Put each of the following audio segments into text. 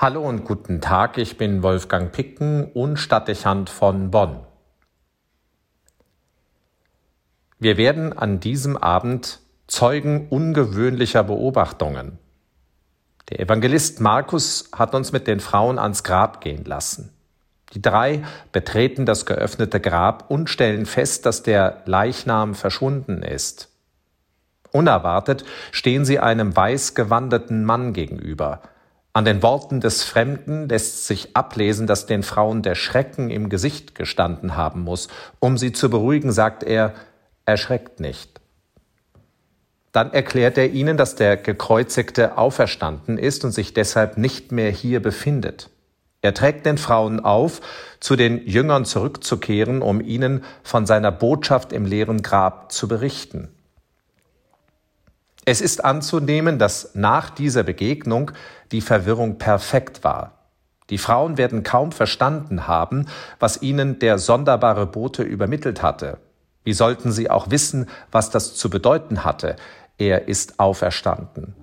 Hallo und guten Tag, ich bin Wolfgang Picken und Stadtdechant von Bonn. Wir werden an diesem Abend Zeugen ungewöhnlicher Beobachtungen. Der Evangelist Markus hat uns mit den Frauen ans Grab gehen lassen. Die drei betreten das geöffnete Grab und stellen fest, dass der Leichnam verschwunden ist. Unerwartet stehen sie einem weiß gewandeten Mann gegenüber. An den Worten des Fremden lässt sich ablesen, dass den Frauen der Schrecken im Gesicht gestanden haben muss. Um sie zu beruhigen, sagt er, erschreckt nicht. Dann erklärt er ihnen, dass der Gekreuzigte auferstanden ist und sich deshalb nicht mehr hier befindet. Er trägt den Frauen auf, zu den Jüngern zurückzukehren, um ihnen von seiner Botschaft im leeren Grab zu berichten. Es ist anzunehmen, dass nach dieser Begegnung die Verwirrung perfekt war. Die Frauen werden kaum verstanden haben, was ihnen der sonderbare Bote übermittelt hatte. Wie sollten sie auch wissen, was das zu bedeuten hatte? Er ist auferstanden.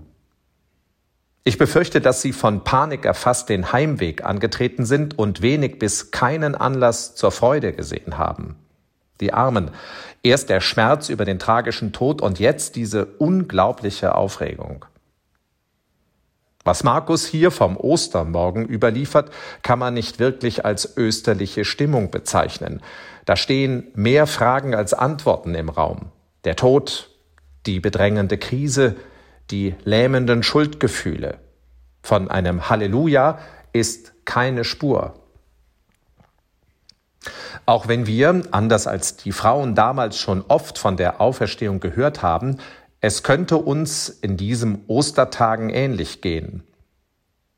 Ich befürchte, dass sie von Panik erfasst den Heimweg angetreten sind und wenig bis keinen Anlass zur Freude gesehen haben. Die Armen. Erst der Schmerz über den tragischen Tod und jetzt diese unglaubliche Aufregung. Was Markus hier vom Ostermorgen überliefert, kann man nicht wirklich als österliche Stimmung bezeichnen. Da stehen mehr Fragen als Antworten im Raum. Der Tod, die bedrängende Krise, die lähmenden Schuldgefühle. Von einem Halleluja ist keine Spur. Auch wenn wir, anders als die Frauen damals schon oft von der Auferstehung gehört haben, es könnte uns in diesem Ostertagen ähnlich gehen.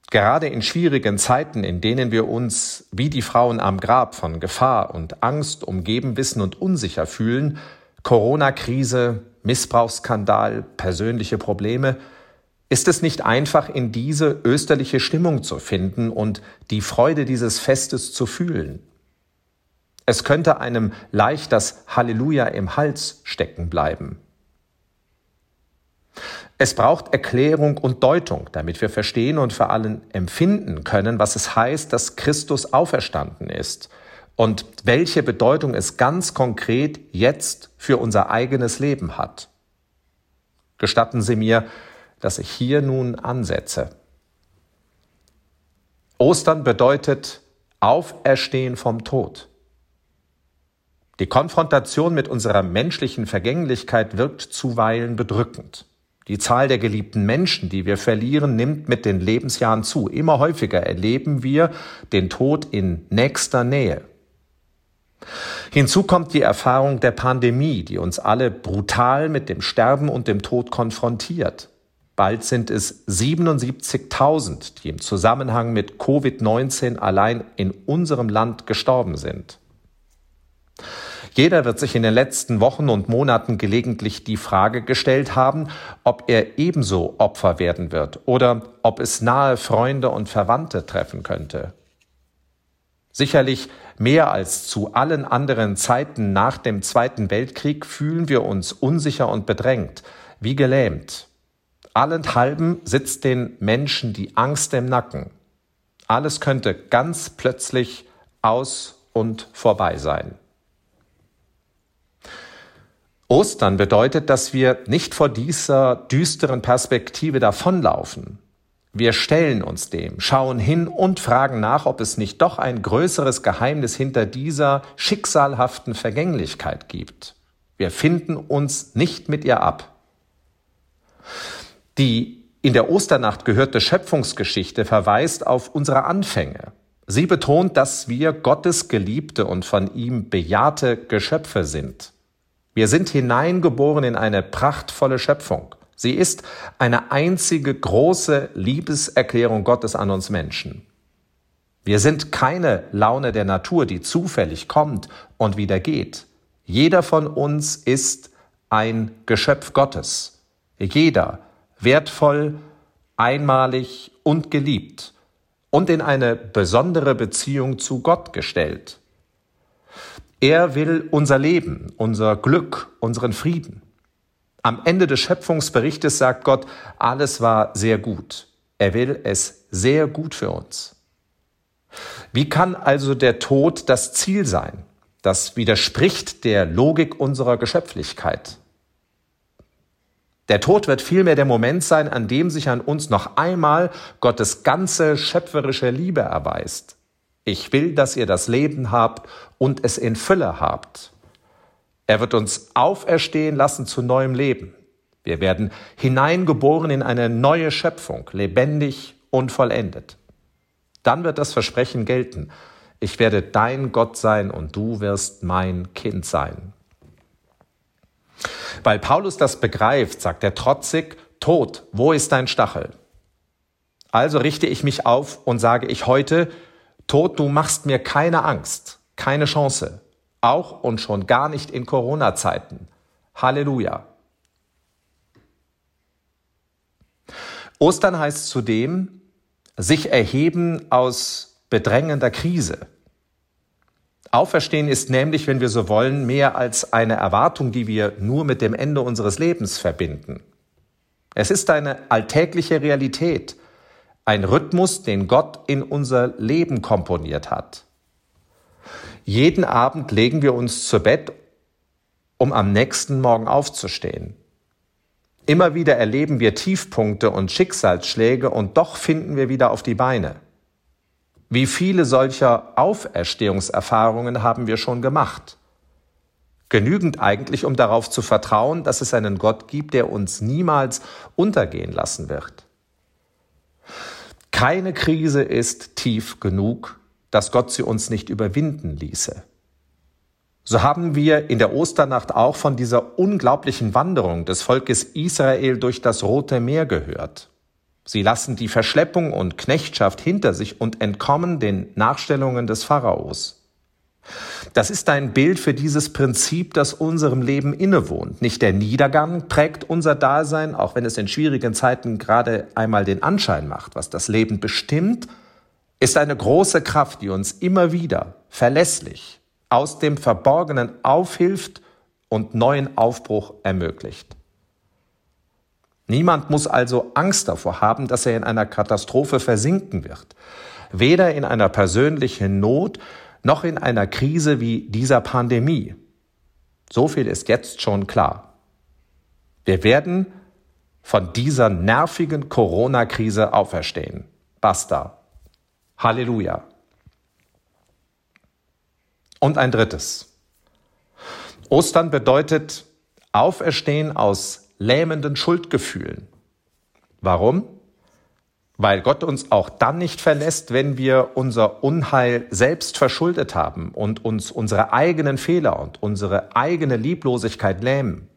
Gerade in schwierigen Zeiten, in denen wir uns wie die Frauen am Grab von Gefahr und Angst umgeben wissen und unsicher fühlen, Corona-Krise, Missbrauchsskandal, persönliche Probleme, ist es nicht einfach, in diese österliche Stimmung zu finden und die Freude dieses Festes zu fühlen. Es könnte einem leicht das Halleluja im Hals stecken bleiben. Es braucht Erklärung und Deutung, damit wir verstehen und vor allem empfinden können, was es heißt, dass Christus auferstanden ist und welche Bedeutung es ganz konkret jetzt für unser eigenes Leben hat. Gestatten Sie mir, dass ich hier nun ansetze. Ostern bedeutet Auferstehen vom Tod. Die Konfrontation mit unserer menschlichen Vergänglichkeit wirkt zuweilen bedrückend. Die Zahl der geliebten Menschen, die wir verlieren, nimmt mit den Lebensjahren zu. Immer häufiger erleben wir den Tod in nächster Nähe. Hinzu kommt die Erfahrung der Pandemie, die uns alle brutal mit dem Sterben und dem Tod konfrontiert. Bald sind es 77.000, die im Zusammenhang mit Covid-19 allein in unserem Land gestorben sind. Jeder wird sich in den letzten Wochen und Monaten gelegentlich die Frage gestellt haben, ob er ebenso Opfer werden wird oder ob es nahe Freunde und Verwandte treffen könnte. Sicherlich mehr als zu allen anderen Zeiten nach dem Zweiten Weltkrieg fühlen wir uns unsicher und bedrängt, wie gelähmt. Allenthalben sitzt den Menschen die Angst im Nacken. Alles könnte ganz plötzlich aus und vorbei sein. Ostern bedeutet, dass wir nicht vor dieser düsteren Perspektive davonlaufen. Wir stellen uns dem, schauen hin und fragen nach, ob es nicht doch ein größeres Geheimnis hinter dieser schicksalhaften Vergänglichkeit gibt. Wir finden uns nicht mit ihr ab. Die in der Osternacht gehörte Schöpfungsgeschichte verweist auf unsere Anfänge. Sie betont, dass wir Gottes geliebte und von ihm bejahte Geschöpfe sind. Wir sind hineingeboren in eine prachtvolle Schöpfung. Sie ist eine einzige große Liebeserklärung Gottes an uns Menschen. Wir sind keine Laune der Natur, die zufällig kommt und wieder geht. Jeder von uns ist ein Geschöpf Gottes. Jeder wertvoll, einmalig und geliebt und in eine besondere Beziehung zu Gott gestellt. Er will unser Leben, unser Glück, unseren Frieden. Am Ende des Schöpfungsberichtes sagt Gott, alles war sehr gut. Er will es sehr gut für uns. Wie kann also der Tod das Ziel sein? Das widerspricht der Logik unserer Geschöpflichkeit. Der Tod wird vielmehr der Moment sein, an dem sich an uns noch einmal Gottes ganze schöpferische Liebe erweist. Ich will, dass ihr das Leben habt und es in Fülle habt. Er wird uns auferstehen lassen zu neuem Leben. Wir werden hineingeboren in eine neue Schöpfung, lebendig und vollendet. Dann wird das Versprechen gelten. Ich werde dein Gott sein und du wirst mein Kind sein. Weil Paulus das begreift, sagt er trotzig, Tod, wo ist dein Stachel? Also richte ich mich auf und sage ich heute, Tod, du machst mir keine Angst, keine Chance, auch und schon gar nicht in Corona-Zeiten. Halleluja. Ostern heißt zudem, sich erheben aus bedrängender Krise. Auferstehen ist nämlich, wenn wir so wollen, mehr als eine Erwartung, die wir nur mit dem Ende unseres Lebens verbinden. Es ist eine alltägliche Realität, ein Rhythmus, den Gott in unser Leben komponiert hat. Jeden Abend legen wir uns zu Bett, um am nächsten Morgen aufzustehen. Immer wieder erleben wir Tiefpunkte und Schicksalsschläge und doch finden wir wieder auf die Beine. Wie viele solcher Auferstehungserfahrungen haben wir schon gemacht? Genügend eigentlich, um darauf zu vertrauen, dass es einen Gott gibt, der uns niemals untergehen lassen wird. Keine Krise ist tief genug, dass Gott sie uns nicht überwinden ließe. So haben wir in der Osternacht auch von dieser unglaublichen Wanderung des Volkes Israel durch das Rote Meer gehört. Sie lassen die Verschleppung und Knechtschaft hinter sich und entkommen den Nachstellungen des Pharaos. Das ist ein Bild für dieses Prinzip, das unserem Leben innewohnt. Nicht der Niedergang prägt unser Dasein, auch wenn es in schwierigen Zeiten gerade einmal den Anschein macht. Was das Leben bestimmt, ist eine große Kraft, die uns immer wieder verlässlich aus dem Verborgenen aufhilft und neuen Aufbruch ermöglicht. Niemand muss also Angst davor haben, dass er in einer Katastrophe versinken wird. Weder in einer persönlichen Not noch in einer Krise wie dieser Pandemie. So viel ist jetzt schon klar. Wir werden von dieser nervigen Corona-Krise auferstehen. Basta. Halleluja. Und ein drittes. Ostern bedeutet Auferstehen aus lähmenden Schuldgefühlen. Warum? Weil Gott uns auch dann nicht verlässt, wenn wir unser Unheil selbst verschuldet haben und uns unsere eigenen Fehler und unsere eigene Lieblosigkeit lähmen.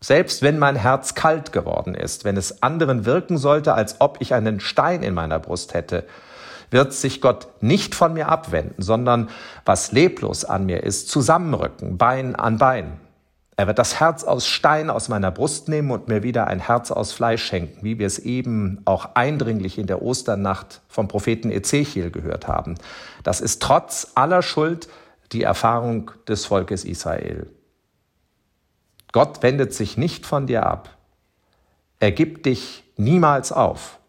Selbst wenn mein Herz kalt geworden ist, wenn es anderen wirken sollte, als ob ich einen Stein in meiner Brust hätte, wird sich Gott nicht von mir abwenden, sondern was leblos an mir ist, zusammenrücken, Bein an Bein. Er wird das Herz aus Stein aus meiner Brust nehmen und mir wieder ein Herz aus Fleisch schenken, wie wir es eben auch eindringlich in der Osternacht vom Propheten Ezechiel gehört haben. Das ist trotz aller Schuld die Erfahrung des Volkes Israel. Gott wendet sich nicht von dir ab. Er gibt dich niemals auf.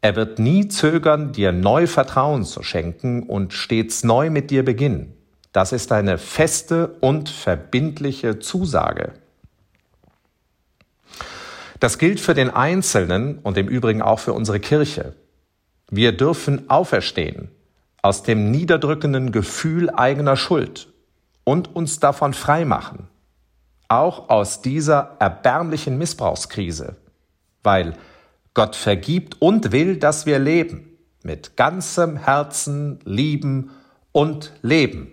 Er wird nie zögern, dir neu Vertrauen zu schenken und stets neu mit dir beginnen. Das ist eine feste und verbindliche Zusage. Das gilt für den Einzelnen und im Übrigen auch für unsere Kirche. Wir dürfen auferstehen aus dem niederdrückenden Gefühl eigener Schuld und uns davon freimachen, auch aus dieser erbärmlichen Missbrauchskrise, weil Gott vergibt und will, dass wir leben, mit ganzem Herzen lieben und leben.